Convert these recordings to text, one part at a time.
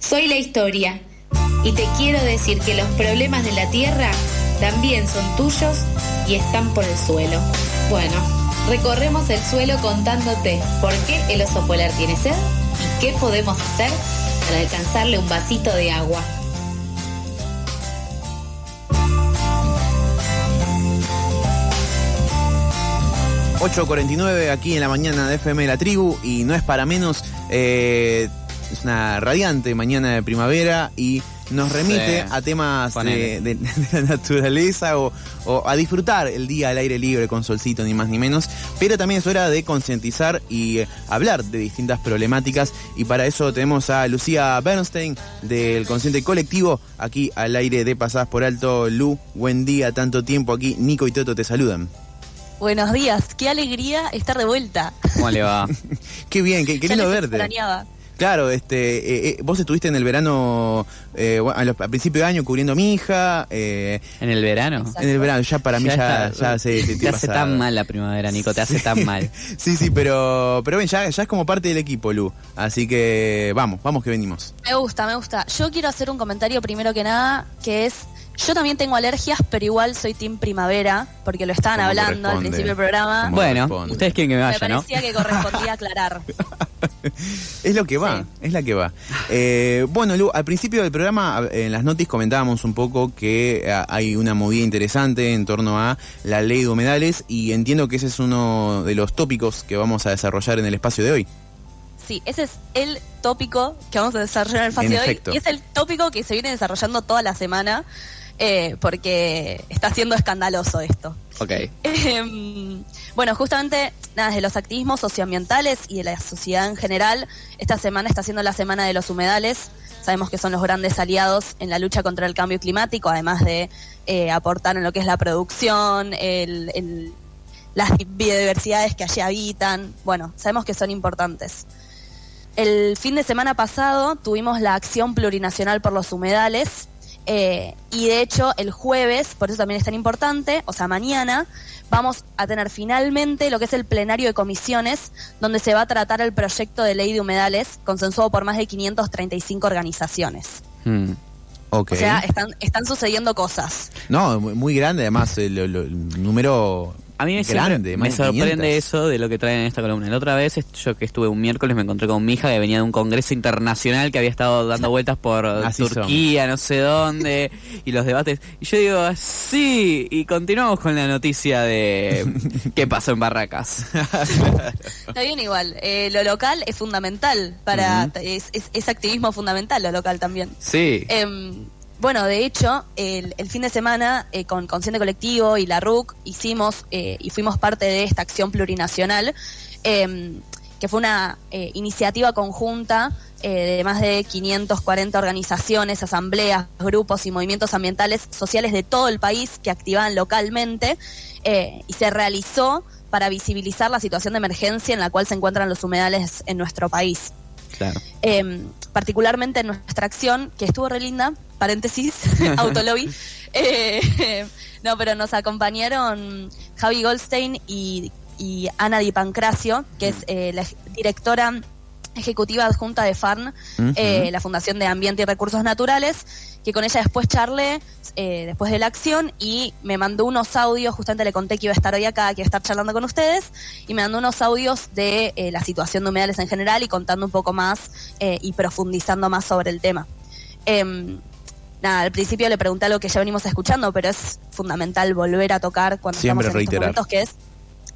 Soy la historia y te quiero decir que los problemas de la tierra también son tuyos y están por el suelo. Bueno, recorremos el suelo contándote por qué el oso polar tiene sed y qué podemos hacer para alcanzarle un vasito de agua. ...8.49 aquí en la mañana de FM La Tribu... ...y no es para menos... Eh, es una radiante mañana de primavera y nos remite a temas de, la naturaleza o, a disfrutar el día al aire libre con solcito, ni más ni menos. Pero también es hora de concientizar y eh, hablar de distintas problemáticas. Y para eso tenemos a Lucía Bernstein del Consciente Colectivo aquí al aire de Pasadas por Alto. Lu, buen día, tanto tiempo aquí. Nico y Toto te saludan. Buenos días, qué alegría estar de vuelta. ¿Cómo le va? qué bien, qué, lindo verte. Claro, este, eh, eh, vos estuviste en el verano, eh, a, principio de año cubriendo a mi hija. ¿En el verano? En el verano, ya para mí ya, ya, se, te, hace tan mal la primavera, Nico, te hace tan mal. sí, sí, pero, pero ven, ya, ya es como parte del equipo, Lu. Así que vamos, vamos que venimos. Me gusta, me gusta. Yo quiero hacer un comentario primero que nada, que es yo también tengo alergias, pero igual soy team primavera, porque lo estaban hablando al principio del programa. Bueno, ustedes quieren que me vaya, ¿no? Me parecía que correspondía aclarar. es lo que va, es la que va. Eh, bueno, Lu, al principio del programa, en las noticias comentábamos un poco que eh, hay una movida interesante en torno a la ley de humedales y entiendo que ese es uno de los tópicos que vamos a desarrollar en el espacio de hoy. Sí, ese es el tópico que vamos a desarrollar en el espacio de hoy y es el tópico que se viene desarrollando toda la semana. Eh, porque está siendo escandaloso esto. Ok. Em, bueno, justamente, nada, de los activismos socioambientales y de la sociedad en general, esta semana está siendo la semana de los humedales. Sabemos que son los grandes aliados en la lucha contra el cambio climático, además de eh, aportar en lo que es la producción, las biodiversidades que allí habitan. Bueno, sabemos que son importantes. El fin de semana pasado tuvimos la acción plurinacional por los humedales, eh, y de hecho, el jueves, por eso también es tan importante, o sea, mañana, vamos a tener finalmente lo que es el plenario de comisiones, donde se va a tratar el proyecto de ley de humedales, consensuado por más de 535 organizaciones. Hmm. O sea, están, están sucediendo cosas. No, muy grande además el número a mí me, me sorprende eso de lo que traen en esta columna. La otra vez, yo que estuve un miércoles, me encontré con mi hija que venía de un congreso internacional que había estado dando vueltas por Turquía, no sé dónde, y los debates. Y yo digo, sí, y continuamos con la noticia de qué pasó en Barracas. Está bien igual, eh, lo local es fundamental para, es, es, activismo fundamental lo local también. Sí. Em, bueno, de hecho, el, fin de semana eh, con Consciente Colectivo y la RUC hicimos eh, y fuimos parte de esta acción plurinacional, em, que fue una eh, iniciativa conjunta de más de 540 organizaciones, asambleas, grupos y movimientos ambientales sociales de todo el país que activaban localmente y se realizó para visibilizar la situación de emergencia en la cual se encuentran los humedales en nuestro país. Claro. Em, particularmente en nuestra acción, que estuvo re linda, paréntesis, autolobby. Eh, no, pero nos acompañaron Javi Goldstein y, Ana Di Pancracio, que es eh, la directora ejecutiva adjunta de FARN, eh, la Fundación de Ambiente y Recursos Naturales, que con ella después charlé, después de la acción, y me mandó unos audios, justamente le conté que iba a estar hoy acá, que iba a estar charlando con ustedes, y me mandó unos audios de la situación de humedales en general y contando un poco más y profundizando más sobre el tema. Nada, al principio le pregunté algo que ya venimos escuchando, pero es fundamental volver a tocar cuando Siempre estamos en estos momentos que es,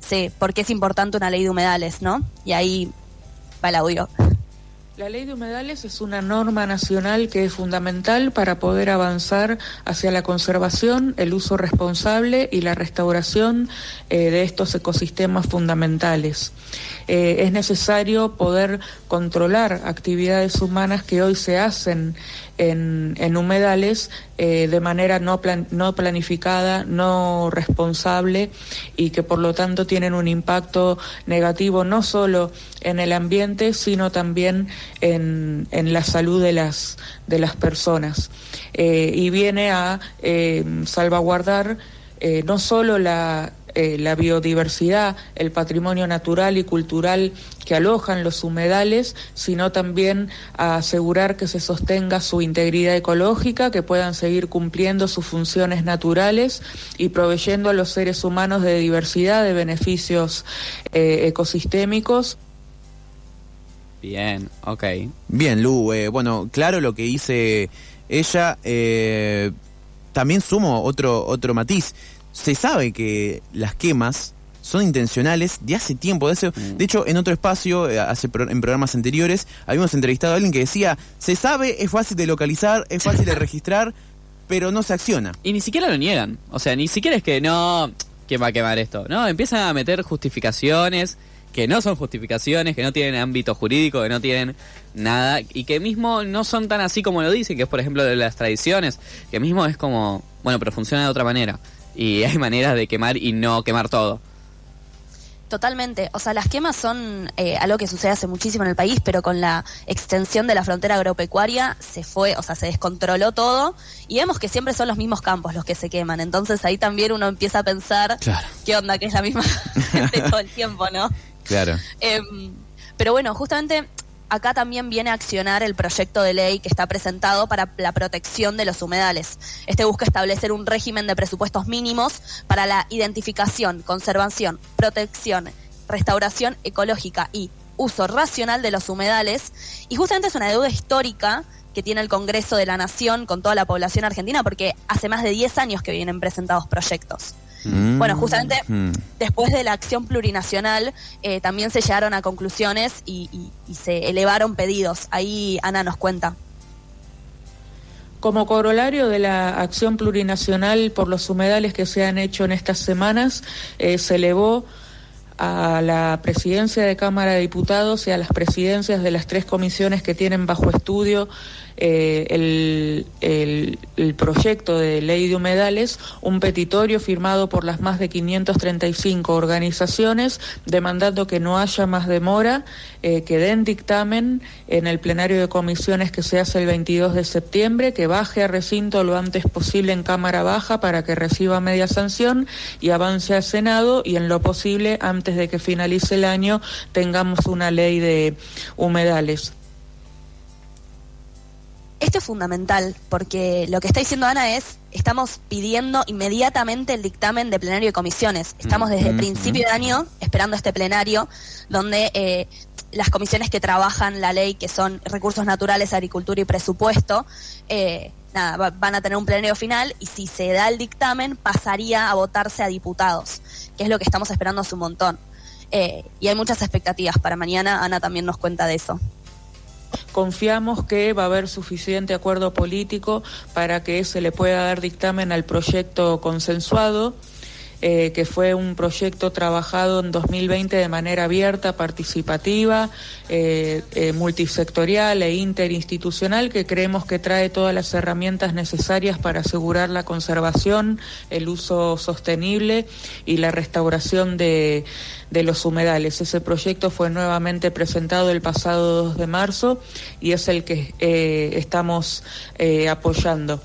sí, porque es importante una ley de humedales, ¿no? Y ahí va el audio. La ley de humedales es una norma nacional que es fundamental para poder avanzar hacia la conservación, el uso responsable y la restauración eh, de estos ecosistemas fundamentales. Eh, es necesario poder controlar actividades humanas que hoy se hacen en, humedales eh, de manera no, no planificada, no responsable y que por lo tanto tienen un impacto negativo no solo en el ambiente, sino también en, la salud de las, de las personas. Eh, y viene a eh, salvaguardar no solo la eh, la biodiversidad, el patrimonio natural y cultural que alojan los humedales, sino también a asegurar que se sostenga su integridad ecológica, que puedan seguir cumpliendo sus funciones naturales y proveyendo a los seres humanos de diversidad, de beneficios eh, ecosistémicos. Bien, ok. Bien, Lu, eh, bueno, claro lo que dice ella. Eh, también sumo otro, otro matiz. Se sabe que las quemas son intencionales de hace tiempo. De, mm. de hecho, en otro espacio, eh, hace en programas anteriores, habíamos entrevistado a alguien que decía, se sabe, es fácil de localizar, es fácil de registrar, pero no se acciona. Y ni siquiera lo niegan. O sea, ni siquiera es que no, ¿quién va a quemar esto? No, empiezan a meter justificaciones que no son justificaciones, que no tienen ámbito jurídico, que no tienen nada, y que mismo no son tan así como lo dicen, que es por ejemplo de las tradiciones, que mismo es como, bueno, pero funciona de otra manera. Y hay maneras de quemar y no quemar todo. Totalmente. O sea, las quemas son eh, algo que sucede hace muchísimo en el país, pero con la extensión de la frontera agropecuaria se fue, o sea, se descontroló todo y vemos que siempre son los mismos campos los que se queman. Entonces ahí también uno empieza a pensar, ¿qué onda? Que es la misma gente todo el tiempo, ¿no? Claro. Em, pero bueno, justamente acá también viene a accionar el proyecto de ley que está presentado para la protección de los humedales. Este busca establecer un régimen de presupuestos mínimos para la identificación, conservación, protección, restauración ecológica y uso racional de los humedales. Y justamente es una deuda histórica que tiene el Congreso de la Nación con toda la población argentina porque hace más de 10 años que vienen presentados proyectos. Mm. Bueno, justamente mm. después de la acción plurinacional eh, también se llegaron a conclusiones y, se elevaron pedidos. Ahí Ana nos cuenta. Como corolario de la acción plurinacional por los humedales que se han hecho en estas semanas, eh, se elevó a la presidencia de Cámara de Diputados y a las presidencias de las tres comisiones que tienen bajo estudio eh, el, el, proyecto de ley de humedales, un petitorio firmado por las más de 535 organizaciones demandando que no haya más demora, eh, que den dictamen en el plenario de comisiones que se hace el 22 de septiembre, que baje a recinto lo antes posible en Cámara Baja para que reciba media sanción y avance al Senado y en lo posible antes de que finalice el año tengamos una ley de humedales. Esto es fundamental porque lo que está diciendo Ana es, estamos pidiendo inmediatamente el dictamen de plenario de comisiones. Estamos desde el principio de año esperando este plenario donde eh, las comisiones que trabajan la ley, que son recursos naturales, agricultura y presupuesto, eh, nada, van a tener un plenario final y si se da el dictamen pasaría a votarse a diputados, que es lo que estamos esperando hace un montón. Eh, y hay muchas expectativas para mañana, Ana también nos cuenta de eso. Confiamos que va a haber suficiente acuerdo político para que se le pueda dar dictamen al proyecto consensuado. Eh, que fue un proyecto trabajado en 2020 de manera abierta, participativa, eh, eh, multisectorial e interinstitucional, que creemos que trae todas las herramientas necesarias para asegurar la conservación, el uso sostenible y la restauración de, los humedales. Ese proyecto fue nuevamente presentado el pasado 2 de marzo y es el que estamos apoyando.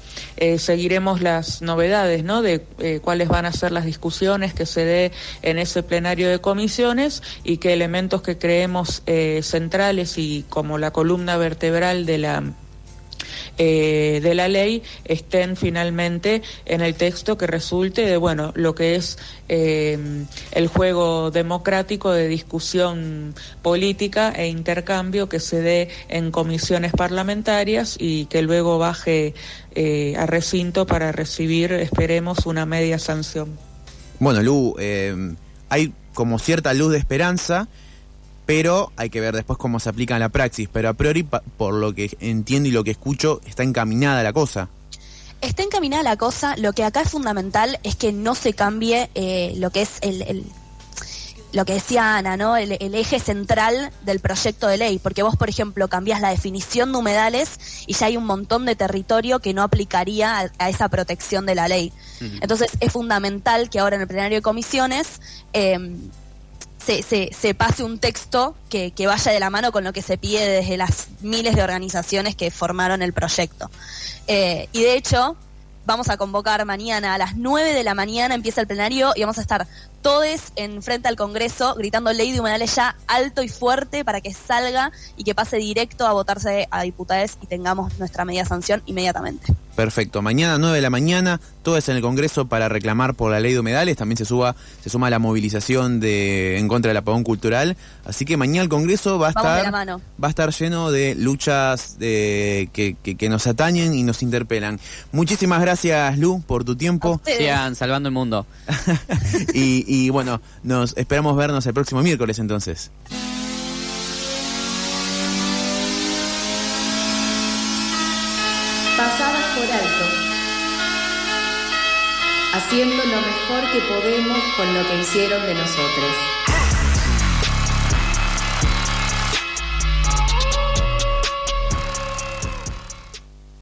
Seguiremos las novedades, ¿no? De cuáles van a ser las discusiones que se dé en ese plenario de comisiones y qué elementos que creemos centrales y como la columna vertebral de la eh, de la ley estén finalmente en el texto que resulte de bueno lo que es eh, el juego democrático de discusión política e intercambio que se dé en comisiones parlamentarias y que luego baje eh, a recinto para recibir, esperemos, una media sanción. Bueno, Lu, hay como cierta luz de esperanza pero hay que ver después cómo se aplica en la praxis. Pero a priori, por lo que entiendo y lo que escucho, está encaminada la cosa. Está encaminada la cosa, lo que acá es fundamental es que no se cambie eh, lo que es el, lo que decía Ana, ¿no? El, eje central del proyecto de ley, porque vos, por ejemplo, cambias la definición de humedales y ya hay un montón de territorio que no aplicaría a, esa protección de la ley. Entonces, es fundamental que ahora en el plenario de comisiones eh, se, se, pase un texto que, vaya de la mano con lo que se pide desde las miles de organizaciones que formaron el proyecto. Eh, y de hecho, vamos a convocar mañana a las 9 de la mañana, empieza el plenario y vamos a estar todos en frente al Congreso gritando ley de humedales ya alto y fuerte para que salga y que pase directo a votarse a diputados y tengamos nuestra media sanción inmediatamente. Perfecto. Mañana 9 de la mañana, todo es en el Congreso para reclamar por la ley de humedales. También se suba, se suma la movilización de en contra del apagón cultural. Así que mañana el Congreso va a estar va a estar lleno de luchas de, que, que, nos atañen y nos interpelan. Muchísimas gracias, Lu, por tu tiempo. Sigan salvando el mundo. y, y bueno, nos esperamos vernos el próximo miércoles entonces. pasadas por alto, haciendo lo mejor que podemos con lo que hicieron de nosotros.